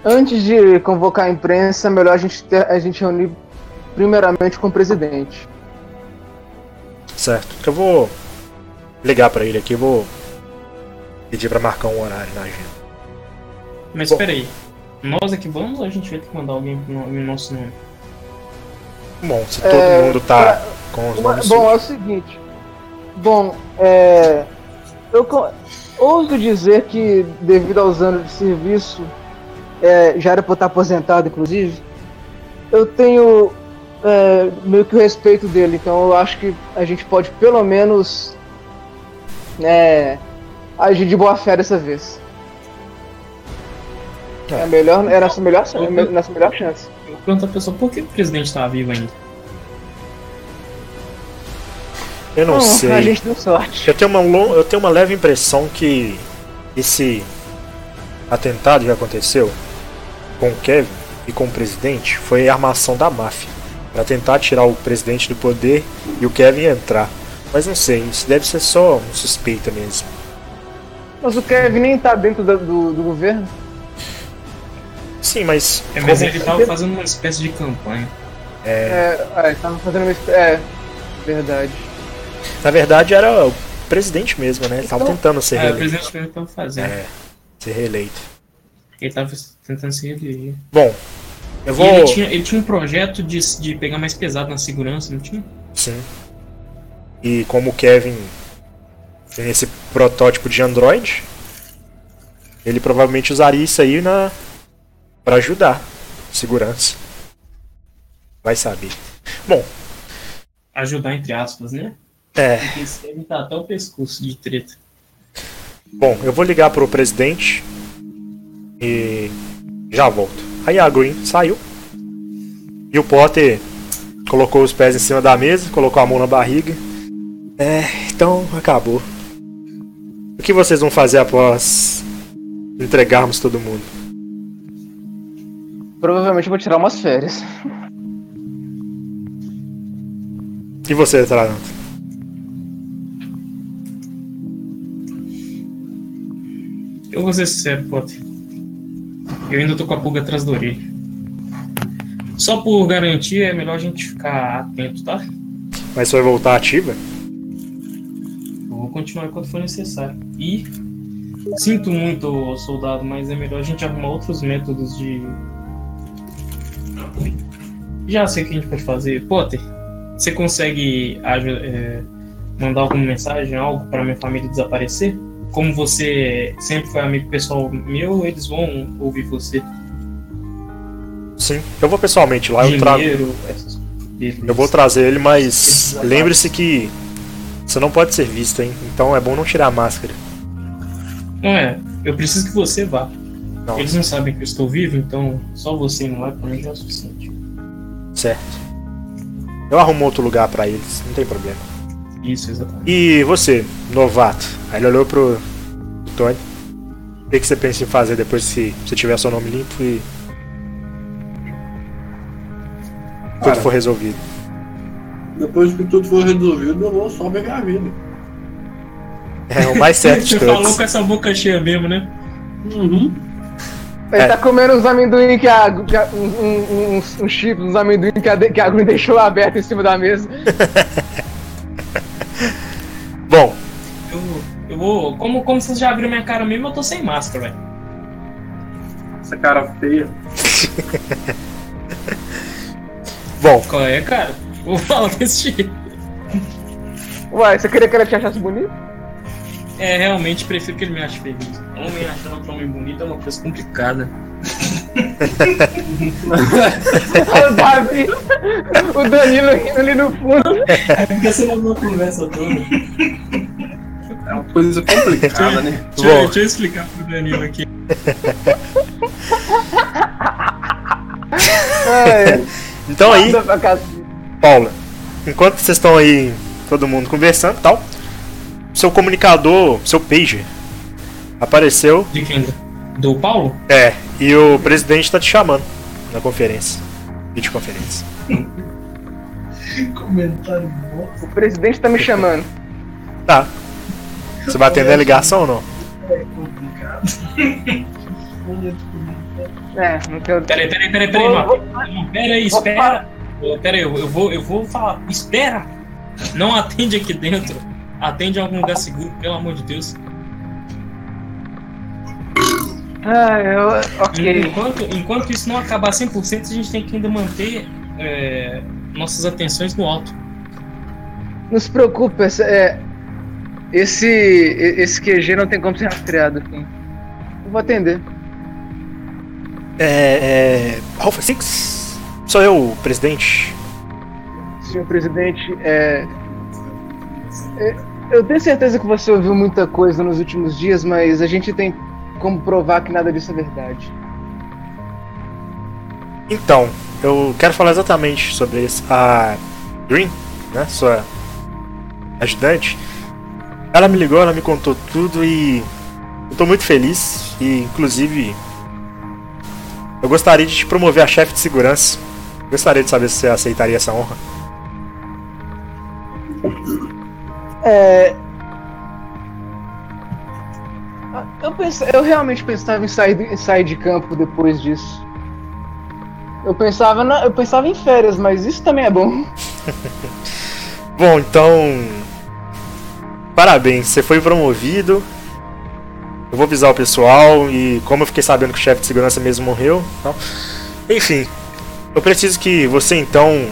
Antes de convocar a imprensa, é melhor a gente, ter, a gente reunir primeiramente com o presidente. Certo. Eu vou ligar pra ele aqui, eu vou pedir pra marcar um horário na agenda. Mas Bom. peraí. Nós é que vamos ou a gente vai ter que mandar alguém no- no nosso nome? Bom, se todo É, mundo tá com os Uma- nomes bom, é o seguinte. Bom, é, eu ouso dizer que devido aos anos de serviço, é, já era para estar aposentado, inclusive, eu tenho é, meio que o respeito dele. Então eu acho que a gente pode pelo menos é, agir de boa fé dessa vez. É a melhor, era a nossa melhor, nossa melhor chance. Eu pergunto a pessoa por que o presidente tá vivo ainda? Eu não Hum, sei. A gente deu sorte. Eu tenho, uma eu tenho uma leve impressão que esse atentado que aconteceu com o Kevin e com o presidente foi a armação da máfia para tentar tirar o presidente do poder e o Kevin entrar. Mas não sei, isso deve ser só um suspeita mesmo. Mas o Kevin nem tá dentro do, do- do governo. Sim, mas. É, mas ele tava fazendo uma espécie de campanha. É, é tava fazendo uma. espe- É, verdade. Na verdade era o presidente mesmo, né? Ele tava Então- tentando ser É, o reeleito. presidente mesmo tava fazendo. É, ser reeleito. Ele tava tentando se reeleger. Bom, eu E vou. ele tinha, ele tinha um projeto de, de pegar mais pesado na segurança, não tinha? Sim. E como o Kevin tem esse protótipo de Android, ele provavelmente usaria isso aí na para ajudar segurança. Vai saber. Bom, Ajudar entre aspas, né? é, Porque esse deve tá até o pescoço de treta. bom, eu vou ligar pro presidente e já volto. Aí a Green saiu. E o Potter colocou os pés em cima da mesa, colocou a mão na barriga. É, então acabou. O que vocês vão fazer após entregarmos todo mundo? Provavelmente eu vou tirar umas férias. E você, Taranto? Eu vou ser sincero, Potter. Eu ainda tô com a pulga atrás da orelha. Só por garantia é melhor a gente ficar atento, tá? Mas vai voltar ativa? Continuar enquanto for necessário. E sinto muito, soldado, mas é melhor a gente arrumar outros métodos de. Já sei o que a gente pode fazer. Potter, você consegue é, mandar alguma mensagem, algo para minha família desaparecer? Como você sempre foi amigo pessoal meu, eles vão ouvir você. Sim, eu vou pessoalmente lá, eu trago. Dinheiro, essas. Eu vou trazer ele, mas lembre-se que você não pode ser visto, hein? Então é bom não tirar a máscara. Não é, eu preciso que você vá. Não. Eles não sabem que eu estou vivo, então só você indo lá pra mim já é o suficiente. Certo. Eu arrumo outro lugar pra eles, não tem problema. Isso, exatamente. E você, novato? Aí ele olhou pro Tony. O que, que você pensa em fazer depois que você tiver seu nome limpo e tudo Cara. for resolvido? Depois que tudo for resolvido, eu vou só pegar a vida. É o mais certo de Você falou com essa boca cheia mesmo, né? Uhum. Ele É. tá comendo uns amendoim que a. Que a um, um, uns, uns chips, uns amendoim que a, que a deixou aberto em cima da mesa. Bom, Eu, eu vou. Como, como vocês já abriram minha cara mesmo, eu tô sem máscara, velho. Essa cara feia. bom, Qual é, cara? Vou falar desse jeito. Uai, você queria que ela te achasse bonito? É, realmente prefiro que ele me ache feliz. Homem achando outro homem bonito é uma coisa complicada. o Davi, o Danilo rindo ali no fundo. É porque você não conversa toda. É uma coisa complicada, né? Deixa, Bom. deixa eu explicar pro Danilo aqui. É, então aí. Paula, enquanto vocês estão aí, todo mundo conversando e tal, seu comunicador, seu pager, apareceu, De quem? Do Paulo? é, e o presidente tá te chamando na conferência, videoconferência. Comentário bom. O presidente tá me chamando. Tá. Você vai atender a ligação ou não? É complicado. É, não tenho. Peraí, peraí, peraí, peraí, Vou-. Não, Peraí, espera. Ô, Peraí, eu, eu vou, eu vou falar. Espera! Não atende aqui dentro. Atende em algum lugar seguro, pelo amor de Deus. Ah, eu. Ok. Enquanto, enquanto isso não acabar 100%, a gente tem que ainda manter é, nossas atenções no alto. Não se preocupe, essa- é, esse, esse QG não tem como ser rastreado. Assim. Eu vou atender. É. é. Alpha Six? Sou eu, presidente. Senhor presidente, é, é, eu tenho certeza que você ouviu muita coisa nos últimos dias, mas a gente tem como provar que nada disso é verdade. Então, eu quero falar exatamente sobre isso. A Green, né, sua ajudante, ela me ligou, ela me contou tudo e eu tô muito feliz e inclusive eu gostaria de te promover a chefe de segurança. Gostaria de saber se você aceitaria essa honra. É. Eu, eu realmente pensava em sair, de- sair de campo depois disso. Eu pensava, na, eu pensava em férias, mas isso também é bom. Bom, então. Parabéns, você foi promovido. Eu vou avisar o pessoal e como eu fiquei sabendo que o chefe de segurança mesmo morreu. Então, enfim, eu preciso que você então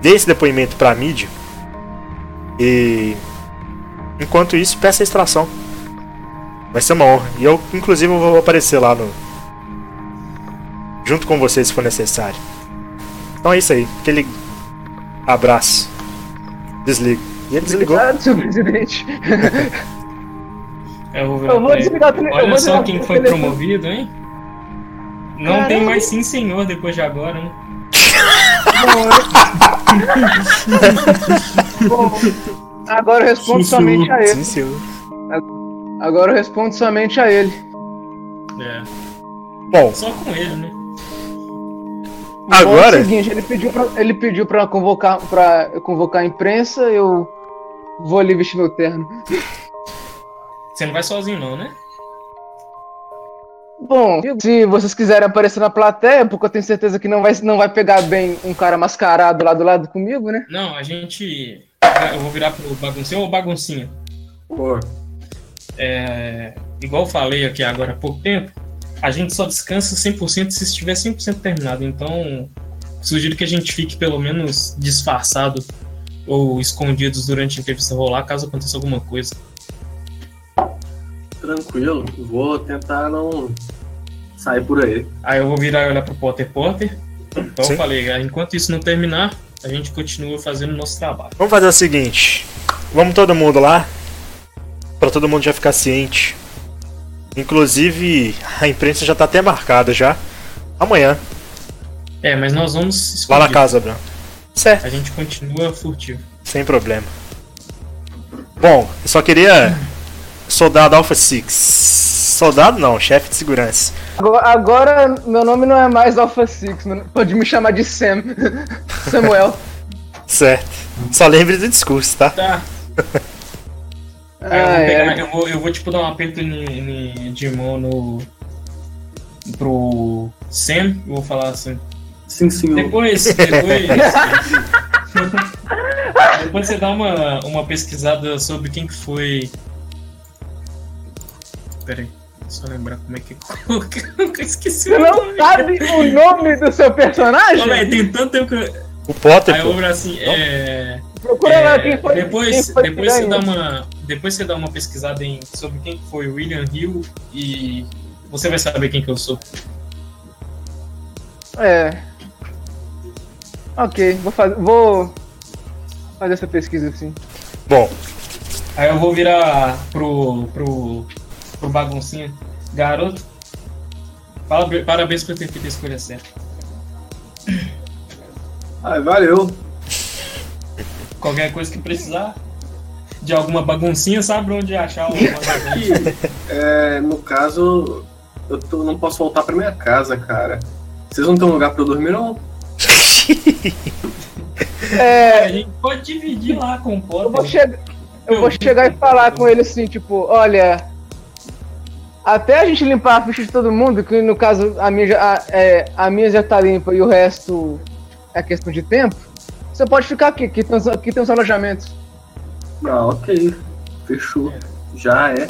dê esse depoimento pra mídia. E enquanto isso, peça a extração. Vai ser uma honra. E eu, inclusive, vou aparecer lá no. Junto com você se for necessário. Então é isso aí. Aquele abraço. Desliga. E ele desligou. Obrigado, senhor presidente. Eu vou, Eu vou desligar o tele- eu Olha só quem foi telefone. promovido, hein? Não Caramba. tem mais sim senhor depois de agora, né? Bom, agora eu respondo somente a Sim, ele. senhor. Agora eu respondo somente a ele. É. Bom, Só com ele, né? Bom, é o agora. seguinte, ele pediu pra, ele pediu pra convocar para convocar a imprensa, eu vou ali vestir meu terno. Você não vai sozinho, não, né? Bom, se vocês quiserem aparecer na plateia, porque eu tenho certeza que não vai, não vai pegar bem um cara mascarado lá do lado comigo, né? Não, a gente. eu vou virar pro baguncinho ou baguncinha. Pô, É, igual eu falei aqui agora há pouco tempo, a gente só descansa 100% se estiver 100% terminado. Então, sugiro que a gente fique pelo menos disfarçado ou escondidos durante a entrevista rolar, caso aconteça alguma coisa. Tranquilo. Vou tentar não sair por aí. Aí eu vou virar e olhar pro Potter Potter. Então Sim. eu falei, enquanto isso não terminar, a gente continua fazendo o nosso trabalho. Vamos fazer o seguinte. Vamos todo mundo lá. Pra todo mundo já ficar ciente. Inclusive, a imprensa já tá até marcada já. Amanhã, É, mas nós vamos lá na escondido. casa, Bruno. Certo, A gente continua furtivo. sem problema. Bom, eu só queria. Soldado Alpha Six. Soldado não, chefe de segurança. Agora, agora meu nome não é mais Alpha Six, pode me chamar de Sam. Samuel. Certo. Só lembre do discurso, tá? Tá. Aí eu, Ah, vou pegar, é. eu, vou, eu vou tipo dar um aperto de mão no. pro Sam vou falar assim. Sim, senhor. Depois. Depois. depois você dá uma, uma pesquisada sobre quem que foi. Pera aí. Só lembrar como é que eu esqueci Você o não nome. sabe o nome do seu personagem? Véi, tem tanto tempo que eu. O Potter, Aí eu vou assim, é. Procura é, lá quem foi. depois, quem foi depois, você dá uma, depois você dá uma pesquisada em, sobre quem que foi o William Hill e você vai saber quem que eu sou. É. Ok, vou fazer. Vou fazer essa pesquisa assim. Bom, Aí eu vou virar pro, pro, pro baguncinha. Garoto, para- parabéns por ter feito a escolha certa. Ai, valeu. Qualquer coisa que precisar de alguma baguncinha, sabe onde achar o. É, no caso, eu tô- não posso voltar pra minha casa, cara. Vocês não têm um lugar pra eu dormir, não? É. A gente pode dividir lá com o Eu vou, Potter. che- eu vou chegar e falar com ele assim, tipo, olha. Até a gente limpar a ficha de todo mundo, que no caso a minha já, a, é, a minha já tá limpa e o resto é questão de tempo, você pode ficar aqui, aqui tem os, aqui tem os alojamentos. Ah, ok. Fechou. Já é.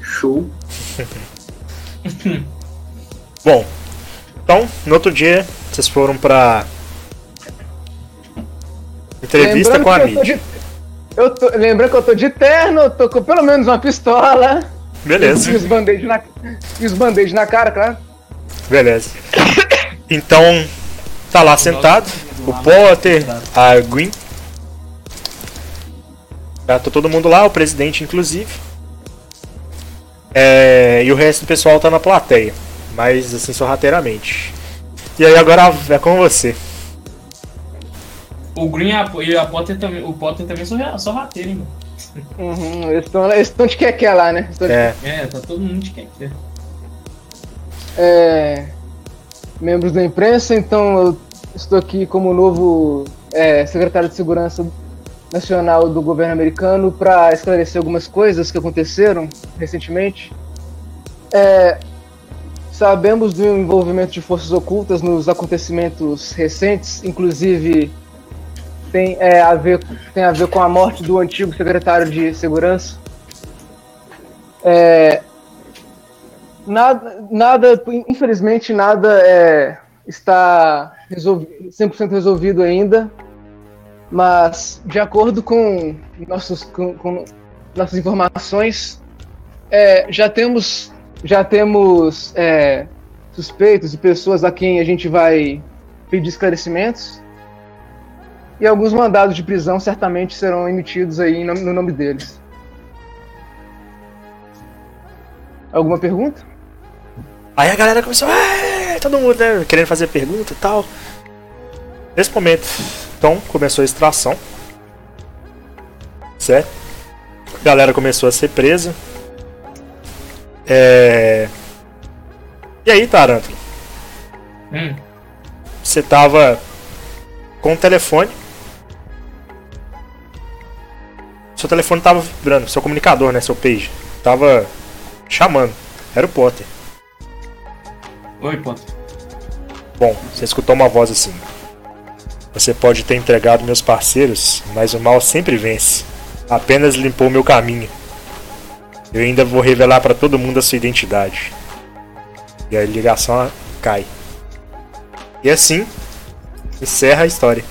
Show. bom. Então, no outro dia, vocês foram pra. Entrevista Lembrando com a que eu tô mídia. de- Eu tô, lembrando que eu tô de terno, eu tô com pelo menos uma pistola. Beleza. E os band-aids na, e os band na cara, claro. Beleza. Então, tá lá sentado o Potter, a Gwen. Tá, tá todo mundo lá, o presidente inclusive. É, e o resto do pessoal tá na plateia, mas assim sorrateiramente. E aí agora é com você. O Green e a, Potter também. O Potter também só, só rateiro, hein, mano. Uhum, eles estão de que lá, né? De- É, É, tá todo mundo de quem quer. é, membros da imprensa, então eu estou aqui como novo é, secretário de Segurança Nacional do governo americano para esclarecer algumas coisas que aconteceram recentemente. É, sabemos do envolvimento de forças ocultas nos acontecimentos recentes, inclusive tem, é, a ver, tem a ver com a morte do antigo secretário de Segurança. É, Nada, nada, infelizmente nada é, está resolvi 100% resolvido ainda, mas de acordo com, nossos, com, com nossas informações, é, já temos, já temos é, suspeitos e pessoas a quem a gente vai pedir esclarecimentos e alguns mandados de prisão certamente serão emitidos aí no nome deles. Alguma pergunta? Aí a galera começou, todo mundo né, querendo fazer pergunta e tal. Nesse momento, então, começou a extração. Certo? A galera começou a ser presa. É... E aí, Tarantula, Hum, você tava com o telefone. Seu telefone tava vibrando, seu comunicador, né? Seu page. Tava chamando. Era o Potter. Oi, Potter. Bom, você escutou uma voz assim. Você pode ter entregado meus parceiros, mas o mal sempre vence. Apenas limpou meu caminho. Eu ainda vou revelar para todo mundo a sua identidade. E a ligação cai. E assim encerra a história.